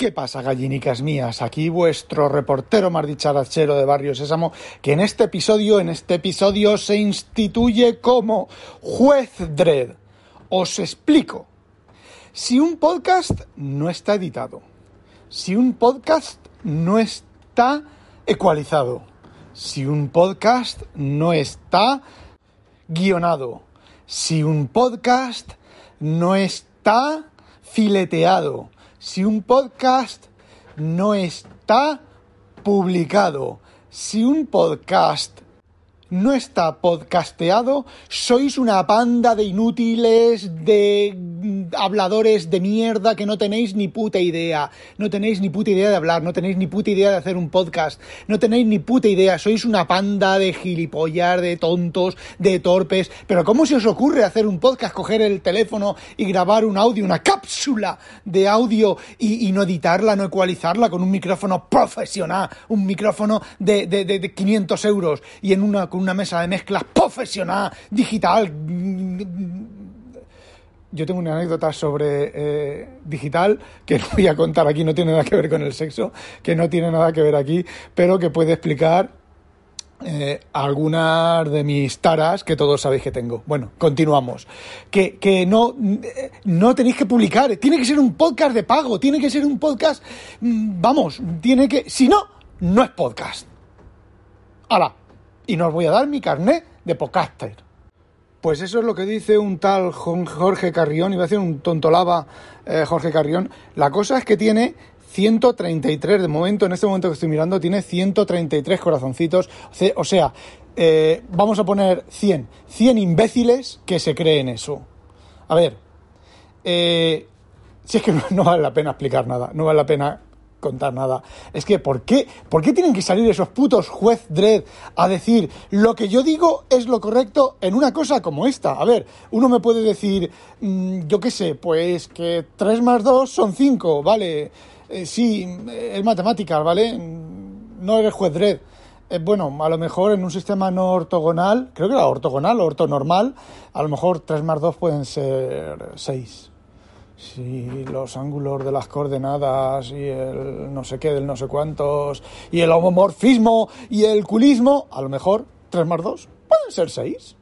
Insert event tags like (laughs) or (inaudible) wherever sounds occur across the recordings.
¿Qué pasa, gallinicas mías? Aquí vuestro reportero más dicharachero de Barrio Sésamo, que en este episodio, en este episodio se instituye como juez Dredd. Os explico. Si un podcast no está editado, si un podcast no está ecualizado, si un podcast no está guionado, si un podcast no está fileteado, si un podcast no está publicado, si un podcast no está podcasteado, sois una panda de inútiles, de habladores de mierda que no tenéis ni puta idea. No tenéis ni puta idea de hablar, no tenéis ni puta idea de hacer un podcast, no tenéis ni puta idea. Sois una panda de gilipollas, de tontos, de torpes. Pero ¿cómo se os ocurre hacer un podcast, coger el teléfono y grabar un audio, una cápsula de audio y, no editarla, no ecualizarla con un micrófono profesional, un micrófono de, de, de, 500 euros y en una una mesa de mezclas profesional, digital. Yo tengo una anécdota sobre eh, digital que (laughs) no voy a contar aquí, no tiene nada que ver con el sexo, que no tiene nada que ver aquí, pero que puede explicar eh, algunas de mis taras que todos sabéis que tengo. Bueno, continuamos. Que, que no, no tenéis que publicar, tiene que ser un podcast de pago, tiene que ser un podcast, mm, vamos, tiene que, si no, no es podcast. ¡Hala! Y no os voy a dar mi carnet de podcaster. Pues eso es lo que dice un tal Jorge Carrión, iba a decir un tontolaba eh, Jorge Carrión. La cosa es que tiene 133 de momento, en este momento que estoy mirando, tiene 133 corazoncitos. O sea, eh, vamos a poner 100. 100 imbéciles que se creen eso. A ver, eh, si es que (laughs) no vale la pena explicar nada, no vale la pena contar nada. Es que, ¿por qué? ¿Por qué tienen que salir esos putos juez dread a decir lo que yo digo es lo correcto en una cosa como esta? A ver, uno me puede decir, mm, yo qué sé, pues que 3 más 2 son 5, ¿vale? Eh, sí, es matemáticas, ¿vale? No eres juez dread. Eh, bueno, a lo mejor en un sistema no ortogonal, creo que era ortogonal o ortonormal, a lo mejor 3 más 2 pueden ser 6 si los ángulos de las coordenadas y el no sé qué del no sé cuántos y el homomorfismo y el culismo, a lo mejor 3 más 2 pueden ser 6.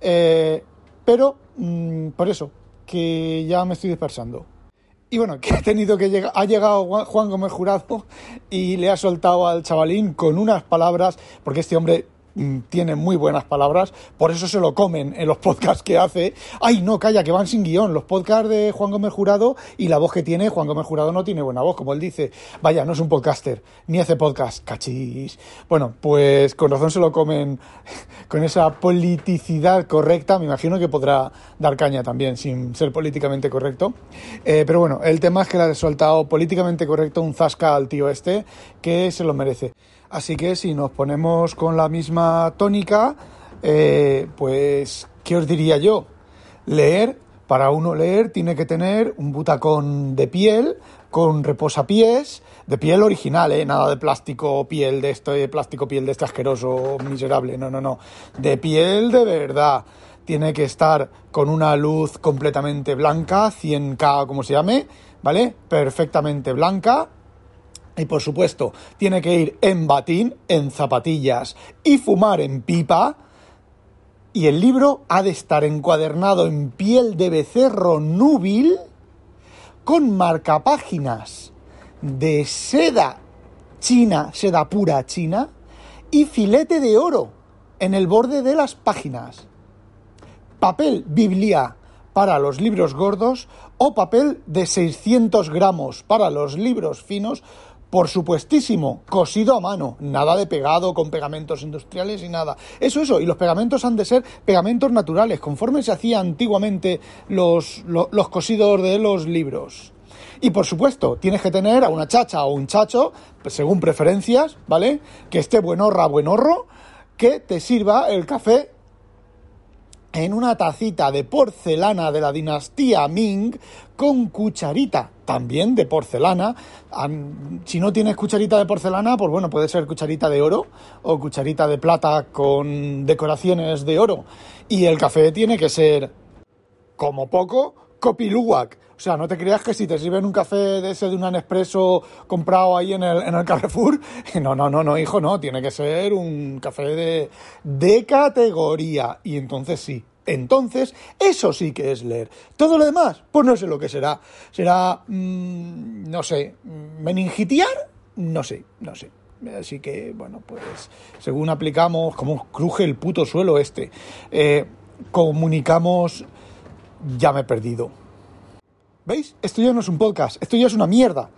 Eh, pero, mm, por eso, que ya me estoy dispersando. Y bueno, que ha tenido que llegar, ha llegado Juan Gómez Jurado y le ha soltado al chavalín con unas palabras, porque este hombre tiene muy buenas palabras, por eso se lo comen en los podcasts que hace. Ay, no, calla, que van sin guion. Los podcasts de Juan Gómez Jurado y la voz que tiene, Juan Gómez Jurado no tiene buena voz, como él dice. Vaya, no es un podcaster, ni hace podcast, cachis. Bueno, pues con razón se lo comen (laughs) con esa politicidad correcta. Me imagino que podrá dar caña también, sin ser políticamente correcto. Eh, pero bueno, el tema es que le ha soltado políticamente correcto un zasca al tío este, que se lo merece. Así que si nos ponemos con la misma tónica, eh, pues, ¿qué os diría yo? Leer, para uno leer tiene que tener un butacón de piel con reposapiés, de piel original, ¿eh? Nada de plástico piel de este, plástico piel de este asqueroso, miserable, no, no, no. De piel de verdad. Tiene que estar con una luz completamente blanca, 100K como se llame, ¿vale? Perfectamente blanca, y por supuesto, tiene que ir en batín, en zapatillas y fumar en pipa. Y el libro ha de estar encuadernado en piel de becerro núbil con marcapáginas de seda china, seda pura china, y filete de oro en el borde de las páginas. Papel Biblia para los libros gordos o papel de 600 gramos para los libros finos por supuestísimo, cosido a mano, nada de pegado con pegamentos industriales y nada. Eso, eso, y los pegamentos han de ser pegamentos naturales, conforme se hacía antiguamente los, los, cosidos de los libros. Y por supuesto, tienes que tener a una chacha o un chacho, según preferencias, ¿vale? Que esté buenorra, buenorro, que te sirva el café en una tacita de porcelana de la dinastía Ming con cucharita también de porcelana. Si no tienes cucharita de porcelana, pues bueno, puede ser cucharita de oro o cucharita de plata con decoraciones de oro. Y el café tiene que ser, como poco, copiluwak. O sea, no te creas que si te sirven un café de ese de un Nespresso comprado ahí en el, en el Carrefour, (laughs) no, no, no, no, hijo, no, tiene que ser un café de, de categoría. Y entonces sí, entonces, eso sí que es leer. Todo lo demás, pues no sé lo que será. Será, mm, no sé, meningitear, no sé, no sé. Así que, bueno, pues según aplicamos, como cruje el puto suelo este, eh, comunicamos, ya me he perdido. ¿Veis? Esto ya no es un podcast, esto ya es una mierda.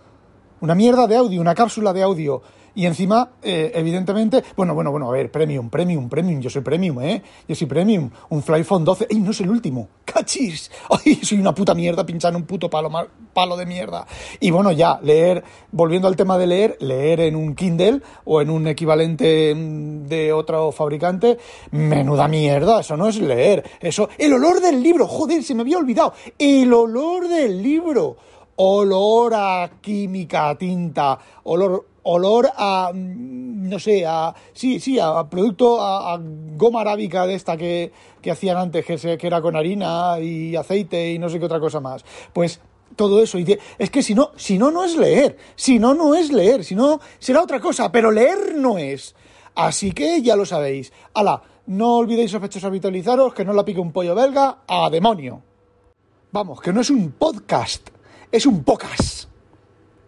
Una mierda de audio, una cápsula de audio. Y encima, eh, evidentemente, bueno, bueno, bueno, a ver, premium, premium, premium, yo soy premium, ¿eh? Yo soy premium, un Flyphone 12, ¡ay, no es el último! ¡Cachis! (laughs) ¡Ay, soy una puta mierda pinchando un puto palo, palo de mierda! Y bueno, ya, leer, volviendo al tema de leer, leer en un Kindle o en un equivalente mm, de otro fabricante, menuda mierda, eso no es leer, eso, el olor del libro, joder, se me había olvidado, el olor del libro olor a química, a tinta, olor, olor a, mm, no sé, a, sí, sí, a producto, a, goma arábica de esta que, que hacían antes, que, que era con harina y aceite y no sé qué otra cosa más. Pues todo eso. Y es que si no, si no, no es leer. Si no, no es leer. Si no, será otra cosa. Pero leer no es. Así que ya lo sabéis. Ala, no olvidéis sospechosos habitualizaros, que no la pique un pollo belga. ¡A demonio! Vamos, que no es un podcast, es un podcast.